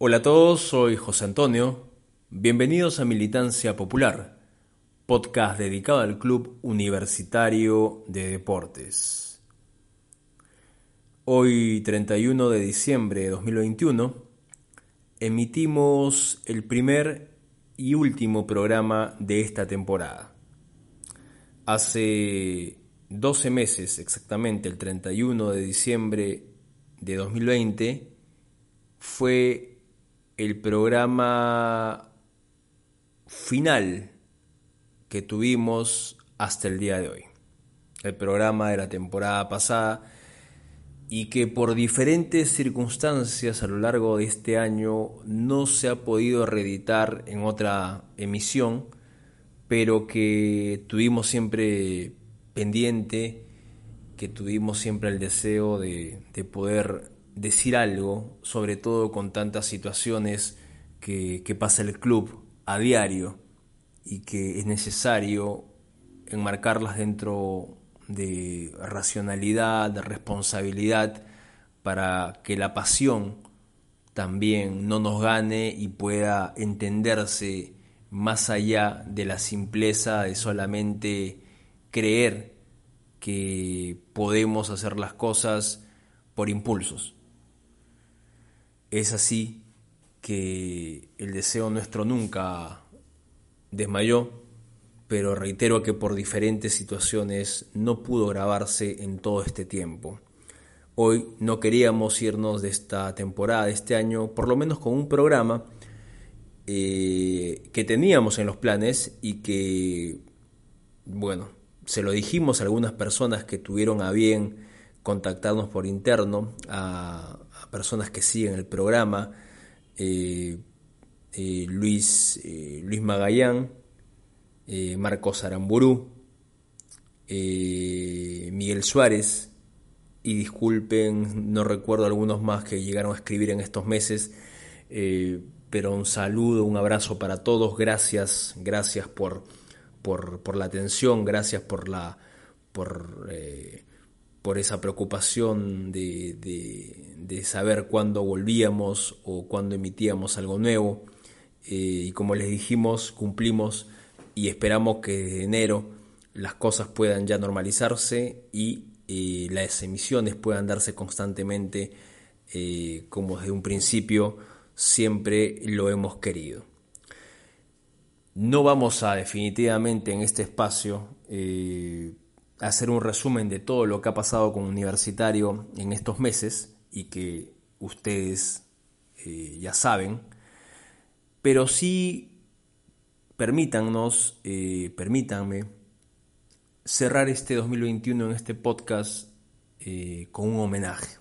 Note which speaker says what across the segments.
Speaker 1: Hola a todos, soy José Antonio. Bienvenidos a Militancia Popular, podcast dedicado al Club Universitario de Deportes. Hoy, 31 de diciembre de 2021, emitimos el primer y último programa de esta temporada. Hace 12 meses, exactamente el 31 de diciembre de 2020, fue el programa final que tuvimos hasta el día de hoy. El programa de la temporada pasada y que por diferentes circunstancias a lo largo de este año no se ha podido reeditar en otra emisión, pero que tuvimos siempre pendiente, que tuvimos siempre el deseo de, de poder decir algo, sobre todo con tantas situaciones que, pasa el club a diario y que es necesario enmarcarlas dentro de racionalidad, de responsabilidad, para que la pasión también no nos gane y pueda entenderse más allá de la simpleza de solamente creer que podemos hacer las cosas por impulsos. Es así que el deseo nuestro nunca desmayó, pero reitero que por diferentes situaciones no pudo grabarse en todo este tiempo. Hoy no queríamos irnos de esta temporada, de este año, por lo menos con un programa eh, que teníamos en los planes y que, bueno, se lo dijimos a algunas personas que tuvieron a bien contactarnos por interno, a, personas que siguen el programa, eh, eh, Luis, eh, Luis Magallán, Marcos Aramburú, Miguel Suárez, y disculpen, no recuerdo algunos más que llegaron a escribir en estos meses, pero un saludo, un abrazo para todos, gracias, gracias por, por, la atención, gracias por la... Por, por esa preocupación de, saber cuándo volvíamos o cuándo emitíamos algo nuevo. Eh, y como les dijimos, cumplimos y esperamos que de enero las cosas puedan ya normalizarse y eh, las emisiones puedan darse constantemente eh, como desde un principio siempre lo hemos querido. No vamos a definitivamente en este espacio hacer un resumen de todo lo que ha pasado con Universitario en estos meses y que ustedes eh, ya saben, pero sí permítannos, eh, permítanme cerrar este 2021 en este podcast eh, con un homenaje.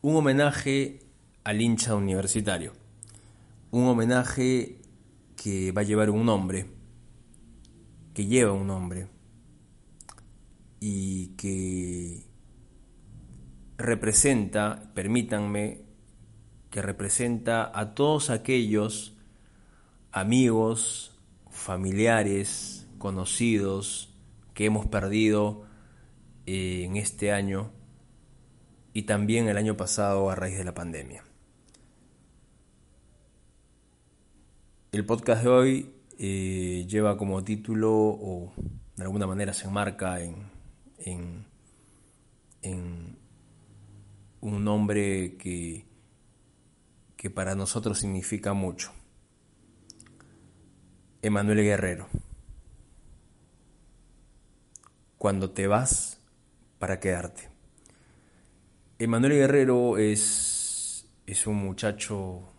Speaker 1: Un homenaje al hincha universitario. Un homenaje que va a llevar un nombre, que lleva un nombre que representa, permítanme, que representa a todos aquellos amigos, familiares, conocidos que hemos perdido eh, en este año y también el año pasado a raíz de la pandemia. El podcast de hoy eh, lleva como título o de alguna manera se enmarca en en, un nombre que, que para nosotros significa mucho. Emanuel Guerrero. Cuando te vas para quedarte. Emanuel Guerrero es, es un muchacho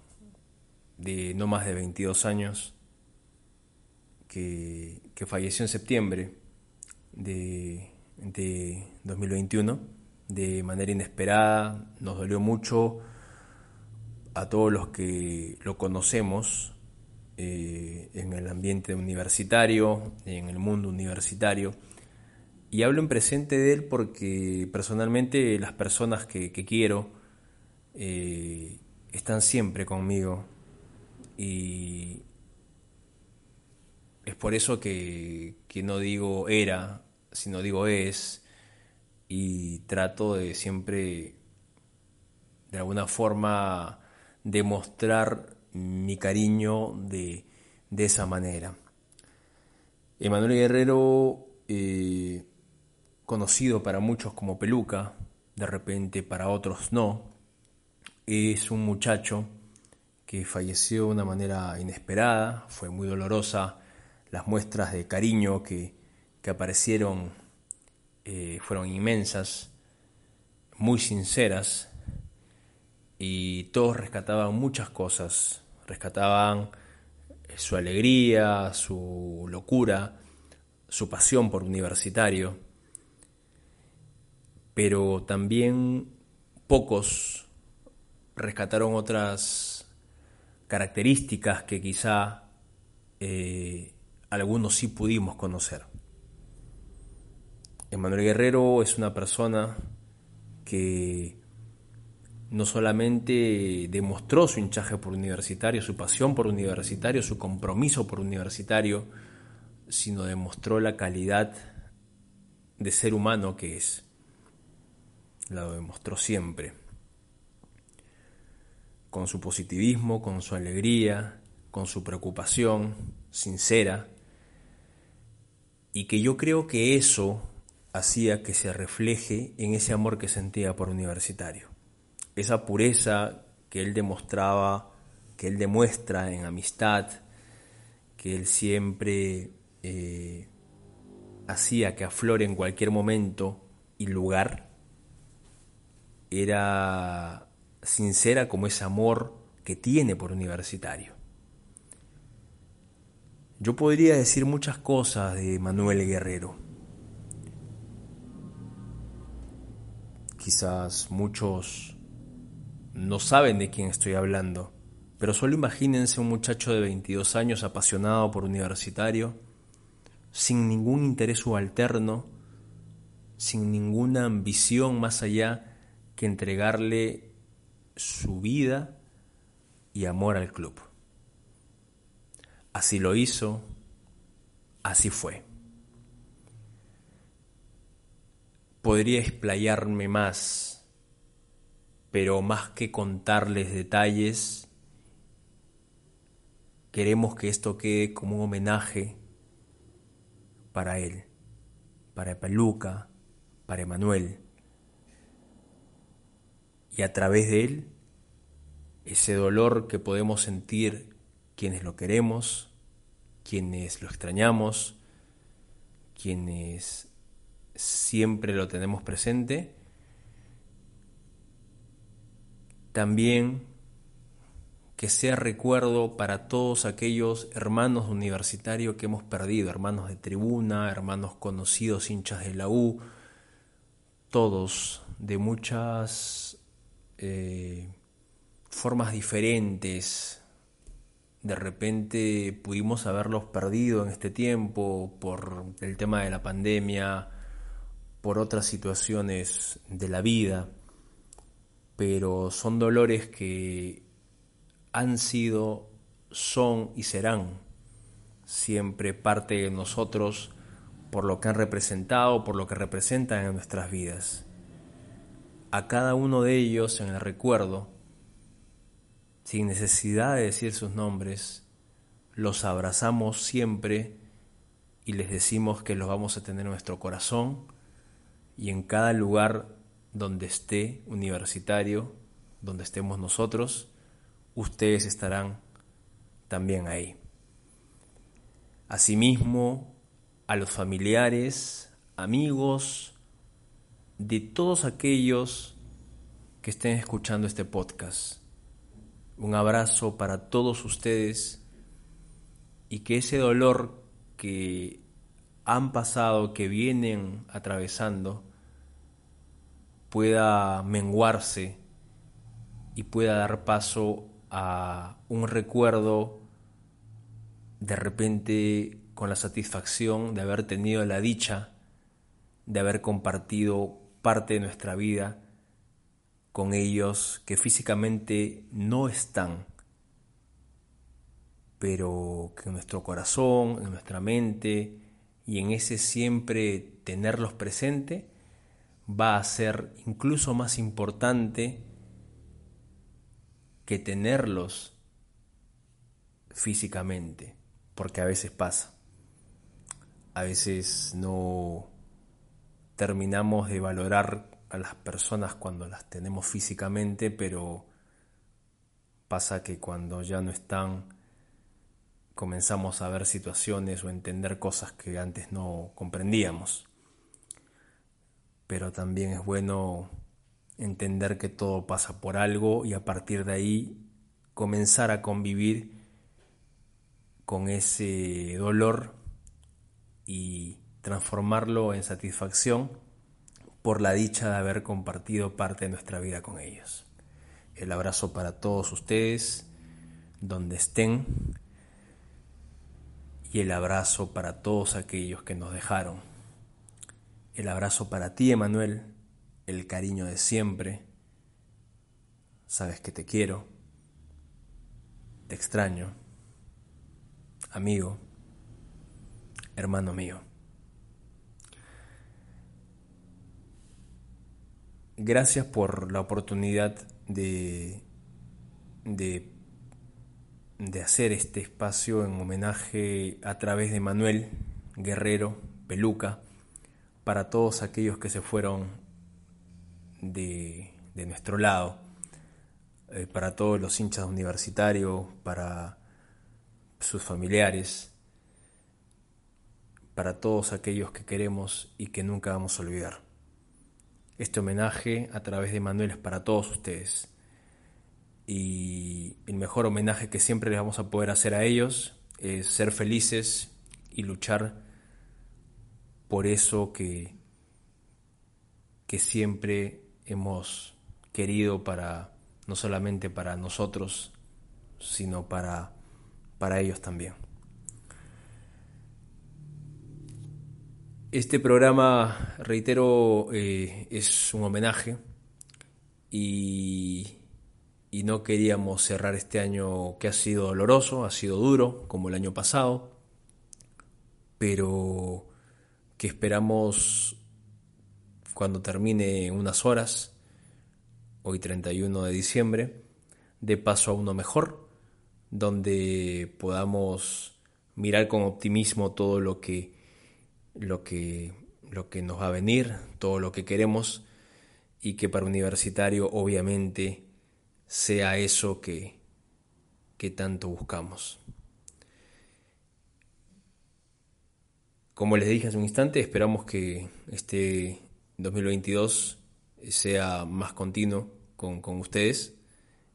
Speaker 1: de no más de 22 años que, que falleció en septiembre de, de 2021 de manera inesperada, nos dolió mucho a todos los que lo conocemos eh, en el ambiente universitario, en el mundo universitario. Y hablo en presente de él porque personalmente las personas que, quiero eh, están siempre conmigo y es por eso que, que no digo era sino digo es, y trato de siempre, de alguna forma, demostrar mi cariño de, esa manera. Emanuel Guerrero, eh, conocido para muchos como Peluca, de repente para otros no, es un muchacho que falleció de una manera inesperada, fue muy dolorosa las muestras de cariño que, aparecieron eh, fueron inmensas, muy sinceras, y todos rescataban muchas cosas, rescataban su alegría, su locura, su pasión por universitario, pero también pocos rescataron otras características que quizá eh, algunos sí pudimos conocer. Emanuel Guerrero es una persona que no solamente demostró su hinchaje por universitario, su pasión por universitario, su compromiso por universitario, sino demostró la calidad de ser humano que es. La demostró siempre. Con su positivismo, con su alegría, con su preocupación sincera, y que yo creo que eso hacía que se refleje en ese amor que sentía por universitario. Esa pureza que él demostraba, que él demuestra en amistad, que él siempre eh, hacía que aflore en cualquier momento y lugar, era sincera como ese amor que tiene por universitario. Yo podría decir muchas cosas de Manuel Guerrero. Quizás muchos no saben de quién estoy hablando, pero solo imagínense un muchacho de 22 años apasionado por universitario, sin ningún interés subalterno, sin ninguna ambición más allá que entregarle su vida y amor al club. Así lo hizo, así fue. Podría explayarme más, pero más que contarles detalles, queremos que esto quede como un homenaje para él, para Peluca, para Emanuel. Y a través de él, ese dolor que podemos sentir quienes lo queremos, quienes lo extrañamos, quienes siempre lo tenemos presente, también que sea recuerdo para todos aquellos hermanos universitarios que hemos perdido, hermanos de tribuna, hermanos conocidos, hinchas de la U, todos de muchas eh, formas diferentes, de repente pudimos haberlos perdido en este tiempo por el tema de la pandemia, por otras situaciones de la vida, pero son dolores que han sido, son y serán siempre parte de nosotros por lo que han representado, por lo que representan en nuestras vidas. A cada uno de ellos en el recuerdo sin necesidad de decir sus nombres, los abrazamos siempre y les decimos que los vamos a tener en nuestro corazón y en cada lugar donde esté universitario, donde estemos nosotros, ustedes estarán también ahí. Asimismo, a los familiares, amigos, de todos aquellos que estén escuchando este podcast un abrazo para todos ustedes y que ese dolor que han pasado, que vienen atravesando, pueda menguarse y pueda dar paso a un recuerdo de repente con la satisfacción de haber tenido la dicha de haber compartido parte de nuestra vida con ellos que físicamente no están, pero que en nuestro corazón, en nuestra mente y en ese siempre tenerlos presente va a ser incluso más importante que tenerlos físicamente, porque a veces pasa. A veces no terminamos de valorar a las personas cuando las tenemos físicamente, pero pasa que cuando ya no están comenzamos a ver situaciones o entender cosas que antes no comprendíamos. Pero también es bueno entender que todo pasa por algo y a partir de ahí comenzar a convivir con ese dolor y transformarlo en satisfacción por la dicha de haber compartido parte de nuestra vida con ellos. El abrazo para todos ustedes, donde estén, y el abrazo para todos aquellos que nos dejaron. El abrazo para ti, Emanuel, el cariño de siempre. Sabes que te quiero, te extraño, amigo, hermano mío. Gracias por la oportunidad de, de, de hacer este espacio en homenaje a través de Manuel Guerrero Peluca para todos aquellos que se fueron de, de nuestro lado, eh, para todos los hinchas universitarios, para sus familiares, para todos aquellos que queremos y que nunca vamos a olvidar. Este homenaje a través de Manuel es para todos ustedes. Y el mejor homenaje que siempre les vamos a poder hacer a ellos es ser felices y luchar por eso que, que siempre hemos querido para no solamente para nosotros, sino para, para ellos también. Este programa, reitero, eh, es un homenaje y, y, no queríamos cerrar este año que ha sido doloroso, ha sido duro, como el año pasado, pero que esperamos cuando termine unas horas, hoy 31 de diciembre, de paso a uno mejor, donde podamos mirar con optimismo todo lo que lo que, lo que nos va a venir, todo lo que queremos y que para universitario obviamente sea eso que, que tanto buscamos. Como les dije hace un instante, esperamos que este 2022 sea más continuo con, con ustedes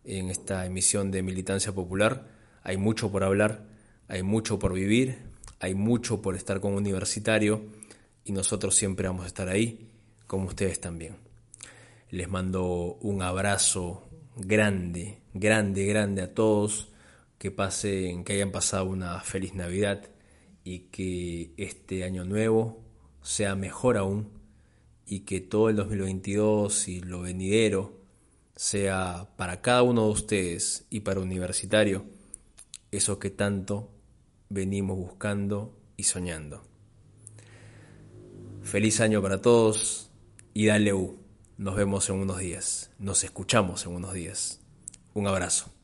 Speaker 1: en esta emisión de Militancia Popular. Hay mucho por hablar, hay mucho por vivir, hay mucho por estar con universitario y nosotros siempre vamos a estar ahí, como ustedes también. Les mando un abrazo grande, grande, grande a todos, que pasen, que hayan pasado una feliz Navidad y que este año nuevo sea mejor aún y que todo el 2022 y lo venidero sea para cada uno de ustedes y para universitario eso que tanto venimos buscando y soñando. Feliz año para todos y dale U. Nos vemos en unos días. Nos escuchamos en unos días. Un abrazo.